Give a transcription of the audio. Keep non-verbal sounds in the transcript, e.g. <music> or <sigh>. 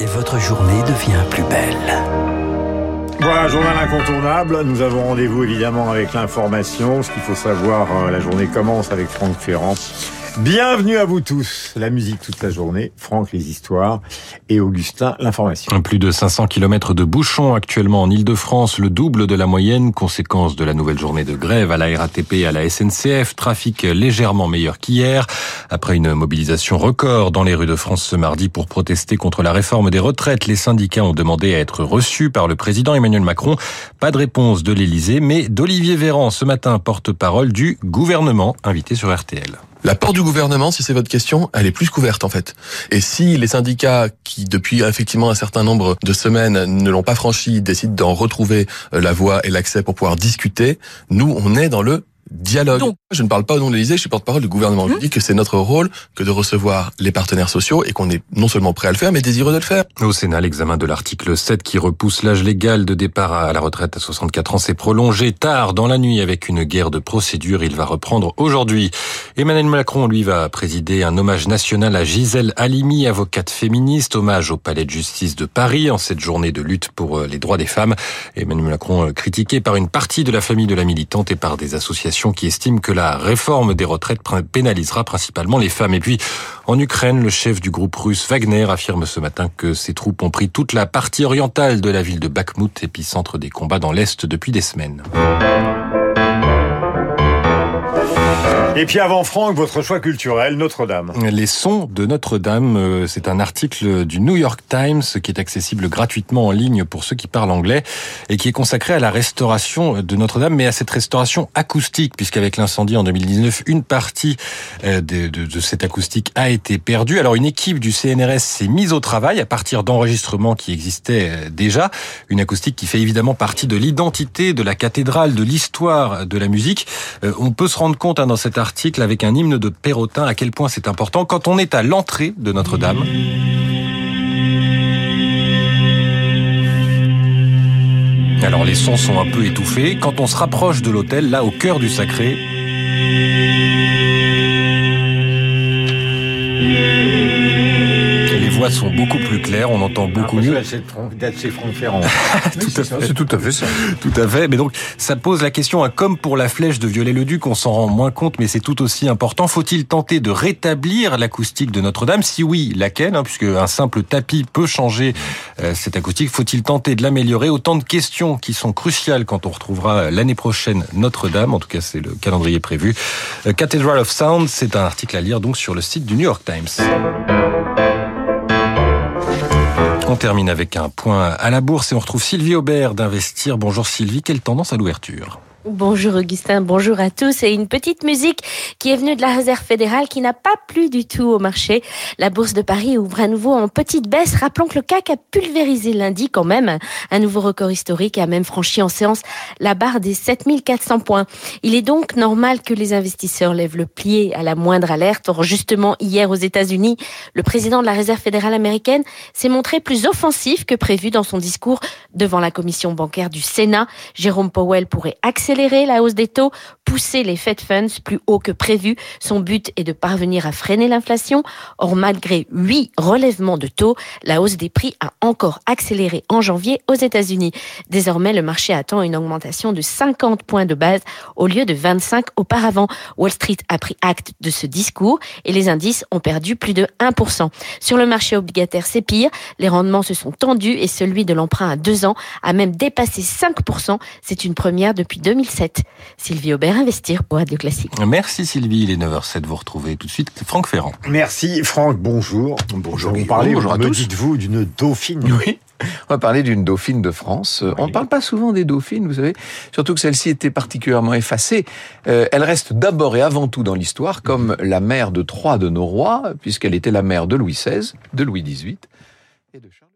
et votre journée devient plus belle. Voilà, journal incontournable. Nous avons rendez-vous évidemment avec l'information. Ce qu'il faut savoir, euh, la journée commence avec Franck Ferrand. Bienvenue à vous tous. La musique toute la journée, Franck les histoires et Augustin l'information. Plus de 500 km de bouchons actuellement en Ile-de-France, le double de la moyenne, conséquence de la nouvelle journée de grève à la RATP et à la SNCF, trafic légèrement meilleur qu'hier. Après une mobilisation record dans les rues de France ce mardi pour protester contre la réforme des retraites, les syndicats ont demandé à être reçus par le président Emmanuel Macron. Pas de réponse de l'Élysée, mais d'Olivier Véran ce matin, porte-parole du gouvernement, invité sur RTL. La porte du gouvernement, si c'est votre question, elle est plus couverte en fait. Et si les syndicats qui, depuis effectivement un certain nombre de semaines, ne l'ont pas franchi, décident d'en retrouver euh, la voie et l'accès pour pouvoir discuter, nous, on est dans le dialogue. je ne parle pas au nom de l'Élysée, je suis porte-parole du gouvernement. Je mmh. dis que c'est notre rôle que de recevoir les partenaires sociaux et qu'on est non seulement prêt à le faire, mais désireux de le faire. Au Sénat, l'examen de l'article 7 qui repousse l'âge légal de départ à la retraite à 64 ans s'est prolongé tard dans la nuit avec une guerre de procédure. Il va reprendre aujourd'hui. Emmanuel Macron, lui, va présider un hommage national à Gisèle Halimi, avocate féministe, hommage au Palais de justice de Paris en cette journée de lutte pour euh, les droits des femmes. Emmanuel Macron euh, critiqué par une partie de la famille de la militante et par des associations qui estime que la réforme des retraites pénalisera principalement les femmes. Et puis, en Ukraine, le chef du groupe russe Wagner affirme ce matin que ses troupes ont pris toute la partie orientale de la ville de Bakhmut, épicentre des combats dans l'Est depuis des semaines. Et puis avant Franck, votre choix culturel, Notre-Dame. Les sons de Notre-Dame, euh, c'est un article du New York Times qui est accessible gratuitement en ligne pour ceux qui parlent anglais et qui est consacré à la restauration de Notre-Dame, mais à cette restauration acoustique, puisqu'avec l'incendie en 2019, une partie euh, de, cette acoustique a été perdue. Alors une équipe du CNRS s'est mise au travail à partir d'enregistrements qui existaient euh, déjà. Une acoustique qui fait évidemment partie de l'identité de la cathédrale, de l'histoire de la musique. On peut se rendre compte dans cet article avec un hymne de Perrotin à quel point c'est important quand on est à l'entrée de Notre-Dame. Alors les sons sont un peu étouffés. Quand on se rapproche de l'autel, là au cœur du sacré, voix sont beaucoup plus claires, on entend beaucoup mieux. D'être chez Franck Ferrand. <laughs> tout à fait. C'est tout à fait ça. Tout à fait. Mais donc, ça pose la question, hein, comme pour la flèche de Viollet-le-Duc, on s'en rend moins compte, mais c'est tout aussi important. Faut-il tenter de rétablir l'acoustique de Notre-Dame? Si oui, laquelle hein, Puisque un simple tapis peut changer euh, cette acoustique. Faut-il tenter de l'améliorer? Autant de questions qui sont cruciales quand on retrouvera l'année prochaine Notre-Dame. En tout cas, c'est le calendrier prévu. Euh, Cathedral of Sound, c'est un article à lire donc sur le site du New York Times. On termine avec un point à la bourse et on retrouve Sylvie Aubert d'Investir. Bonjour Sylvie, quelle tendance à l'ouverture? Bonjour Augustin, bonjour à tous. Et une petite musique qui est venue de la réserve fédérale qui n'a pas plu du tout au marché. La bourse de Paris ouvre à nouveau en petite baisse. Rappelons que le CAC a pulvérisé lundi quand même un nouveau record historique et a même franchi en séance la barre des 7400 points. Il est donc normal que les investisseurs lèvent le pied à la moindre alerte. Or, justement, hier aux États-Unis, le président de la réserve fédérale américaine s'est montré plus offensif que prévu dans son discours devant la commission bancaire du Sénat. Jérôme Powell pourrait accélérer accélérer la hausse des taux, pousser les Fed Funds plus haut que prévu. Son but est de parvenir à freiner l'inflation. Or, malgré huit relèvements de taux, la hausse des prix a encore accéléré en janvier aux États-Unis. Désormais, le marché attend une augmentation de 50 points de base au lieu de 25 auparavant. Wall Street a pris acte de ce discours et les indices ont perdu plus de 1%. Sur le marché obligataire, c'est pire. Les rendements se sont tendus et celui de l'emprunt à deux ans a même dépassé 5%. C'est une première depuis 2000 Sylvie Aubert, Investir pour Radio Classique. Merci Sylvie, il est 9h07, vous retrouvez tout de suite Franck Ferrand. Merci Franck, bonjour. Bonjour. Vous parlez, bonjour à me dites-vous, d'une dauphine Oui. On va parler d'une dauphine de France. On ne parle pas souvent des dauphines, vous savez, surtout que celle-ci était particulièrement effacée. Euh, elle reste d'abord et avant tout dans l'histoire comme la mère de trois de nos rois, puisqu'elle était la mère de Louis XVI, de Louis XVIII et de Charles.